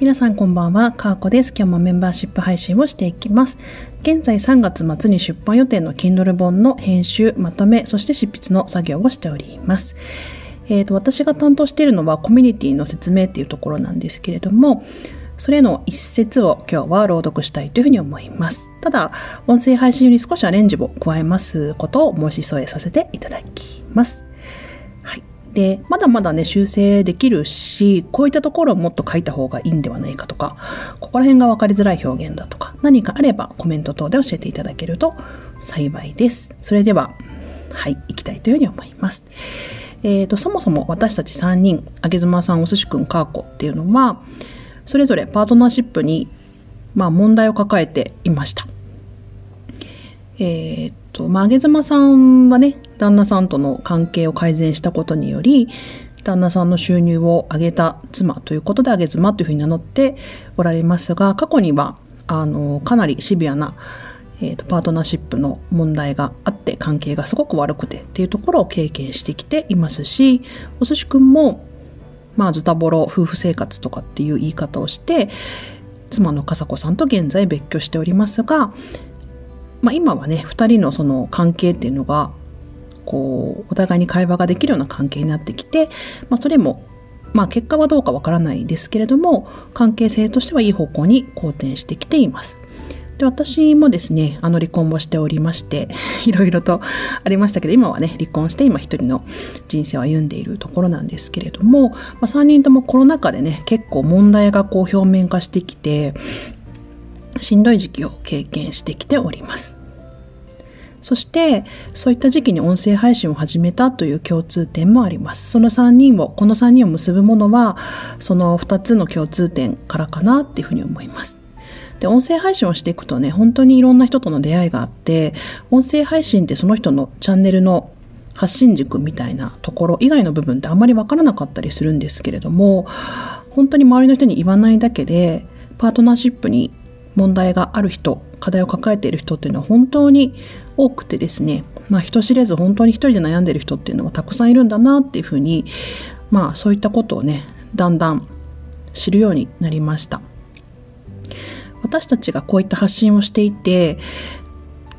皆さんこんばんは、かーこです。今日もメンバーシップ配信をしていきます。現在3月末に出版予定の Kindle 本の編集、まとめ、そして執筆の作業をしております。えっ、ー、と、私が担当しているのはコミュニティの説明っていうところなんですけれども、それの一節を今日は朗読したいというふうに思います。ただ、音声配信より少しアレンジを加えますことを申し添えさせていただきます。で、まだまだね、修正できるし、こういったところをもっと書いた方がいいんではないかとか、ここら辺が分かりづらい表現だとか、何かあればコメント等で教えていただけると幸いです。それでは、はい、行きたいというふうに思います。えっ、ー、と、そもそも私たち3人、あげずまさん、おすしくん、かーこっていうのは、それぞれパートナーシップに、まあ問題を抱えていました。えっ、ー、と、まあ、あげずまさんはね、旦那さんとの関係を改善したことにより、旦那さんの収入を上げた妻ということで、あげ妻というふうに名乗っておられますが、過去には、あの、かなりシビアな、えーと、パートナーシップの問題があって関係がすごく悪くてっていうところを経験してきていますしお寿司くんもまあズタボロ夫婦生活とかっていう言い方をして妻の笠子さんと現在別居しておりますがまあ、今はね2人のその関係っていうのがこうお互いに会話ができるような関係になってきて、まあ、それもまあ結果はどうかわからないですけれども関係性としてはいい方向に好転してきています。で私もですねあの離婚をしておりまして いろいろとありましたけど今はね離婚して今一人の人生を歩んでいるところなんですけれども、まあ、3人ともコロナ禍でね結構問題がこう表面化してきてしんどい時期を経験してきております。そして、そういった時期に音声配信を始めたという共通点もあります。その3人を、この3人を結ぶものは、その2つの共通点からかなっていうふうに思います。で、音声配信をしていくとね、本当にいろんな人との出会いがあって、音声配信ってその人のチャンネルの発信軸みたいなところ以外の部分ってあんまりわからなかったりするんですけれども、本当に周りの人に言わないだけで、パートナーシップに問題がある人、課題を抱えている人っていうのは本当に多くてですね、まあ人知れず本当に一人で悩んでる人っていうのはたくさんいるんだなっていうふうに、まあそういったことをね、だんだん知るようになりました。私たちがこういった発信をしていて、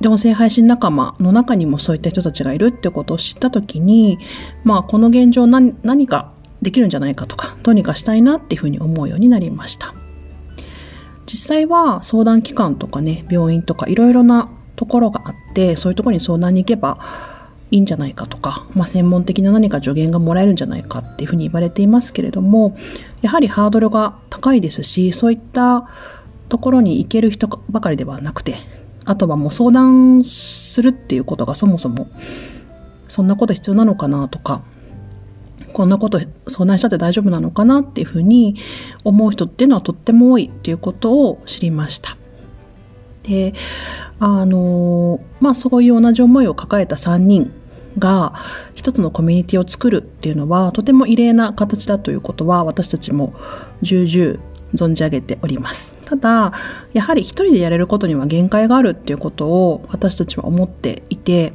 音声配信仲間の中にもそういった人たちがいるってことを知った時に、まあこの現状何何かできるんじゃないかとか、どうにかしたいなっていうふうに思うようになりました。実際は相談機関とかね、病院とかいろいろなところがあって、そういうところに相談に行けばいいんじゃないかとか、まあ、専門的な何か助言がもらえるんじゃないかっていうふうに言われていますけれども、やはりハードルが高いですし、そういったところに行ける人ばかりではなくて、あとはもう相談するっていうことがそもそもそんなこと必要なのかなとか、こんなこと相談したって大丈夫なのかなっていうふうに思う人っていうのはとっても多いっていうことを知りました。で、あの、まあそういう同じ思いを抱えた3人が一つのコミュニティを作るっていうのはとても異例な形だということは私たちも重々存じ上げております。ただ、やはり一人でやれることには限界があるっていうことを私たちは思っていて、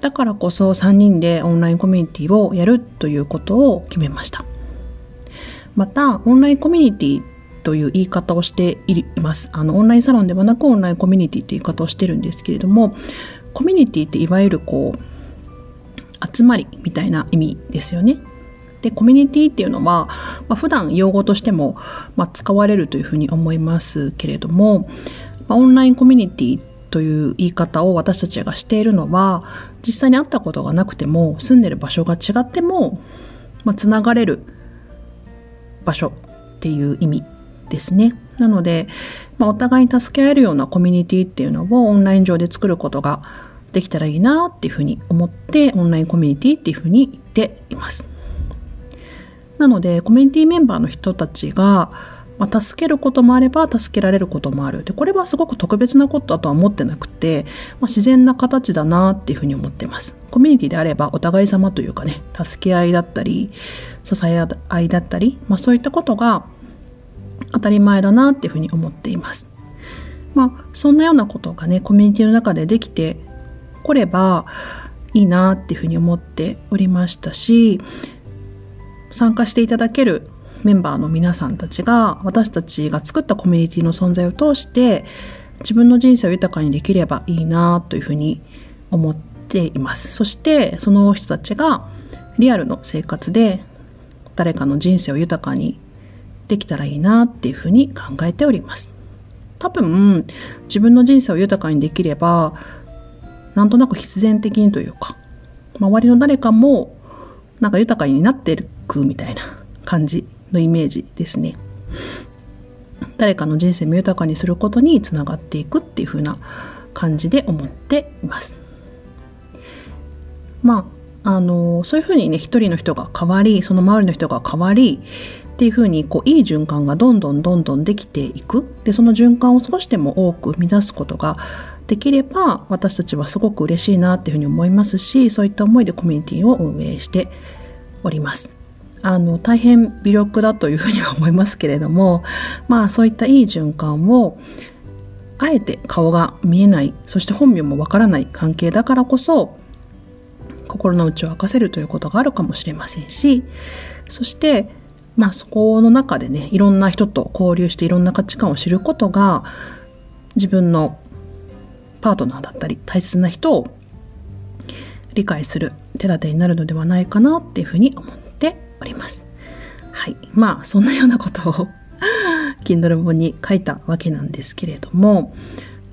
だからこそ3人でオンラインコミュニティをやるということを決めました。また、オンラインコミュニティという言い方をしています。あの、オンラインサロンではなくオンラインコミュニティという言い方をしてるんですけれども、コミュニティっていわゆるこう、集まりみたいな意味ですよね。で、コミュニティっていうのは、まあ、普段用語としても、まあ、使われるというふうに思いますけれども、まあ、オンラインコミュニティという言い方を私たちがしているのは、実際に会ったことがなくても、住んでる場所が違っても、まあ、つながれる場所っていう意味ですね。なので、まあ、お互いに助け合えるようなコミュニティっていうのをオンライン上で作ることができたらいいなっていうふうに思って、オンラインコミュニティっていうふうに言っています。なので、コミュニティメンバーの人たちが、まあ、助けることもあれば助けられることもある。でこれはすごく特別なことだとは思ってなくて、まあ、自然な形だなっていうふうに思ってます。コミュニティであればお互い様というかね助け合いだったり支え合いだったり、まあ、そういったことが当たり前だなっていうふうに思っています。まあそんなようなことがねコミュニティの中でできてこればいいなっていうふうに思っておりましたし参加していただけるメンバーの皆さんたちが私たちが作ったコミュニティの存在を通して自分の人生を豊かにできればいいなというふうに思っています。そしてその人たちがリアルの生活で誰かの人生を豊かにできたらいいなっていうふうに考えております。多分自分の人生を豊かにできればなんとなく必然的にというか周りの誰かもなんか豊かになっていくみたいな感じのイメージですね。誰かの人生も豊かにすることにつながっていくっていう風な感じで思っています。まあ、あの、そういう風にね、一人の人が変わり、その周りの人が変わり、っていう風にこういい循環がどんどんどんどんできていくでその循環を少しでも多く生み出すことができれば私たちはすごく嬉しいなっていうふうに思いますしそういった思いでコミュニティを運営しております。あの大変微力だというふうには思いますけれども まあそういったいい循環をあえて顔が見えないそして本名もわからない関係だからこそ心の内を明かせるということがあるかもしれませんしそしてまあそこの中でねいろんな人と交流していろんな価値観を知ることが自分のパートナーだったり大切な人を理解する手立てになるのではないかなっていうふうに思っております。はい。まあ、そんなようなことを Kindle 本に書いたわけなんですけれども、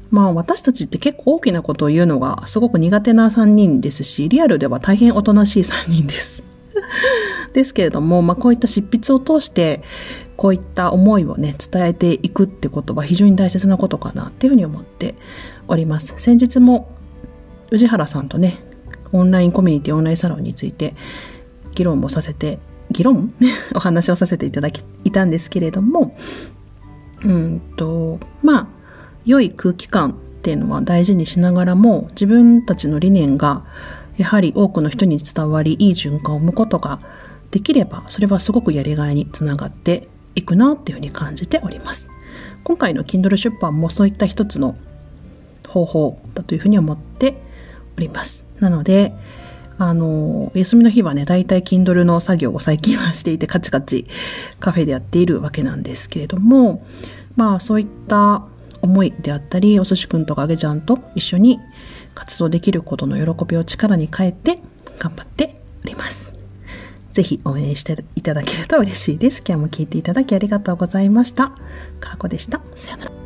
まあ私たちって結構大きなことを言うのがすごく苦手な3人ですし、リアルでは大変おとなしい3人です。ですけれども、まあこういった執筆を通して、こういった思いをね、伝えていくってことは非常に大切なことかなっていうふうに思っております。先日も宇治原さんとね、オンラインコミュニティオンラインサロンについて議論もさせて、議論？お話をさせていただき、いたんですけれども、うんと、まあ、良い空気感っていうのは大事にしながらも、自分たちの理念がやはり多くの人に伝わり、いい循環を生むことができれば、それはすごくやりがいにつながっていくなっていうふうに感じております。今回の Kindle 出版もそういった一つの方法だというふうに思っております。なので、あの、休みの日はね、だいたい Kindle の作業を最近はしていてカチカチカフェでやっているわけなんですけれども、まあそういった思いであったり、お寿司くんとかあげちゃんと一緒に活動できることの喜びを力に変えて頑張っております。ぜひ応援していただけると嬉しいです。今日も聞いていただきありがとうございました。かーこでした。さよなら。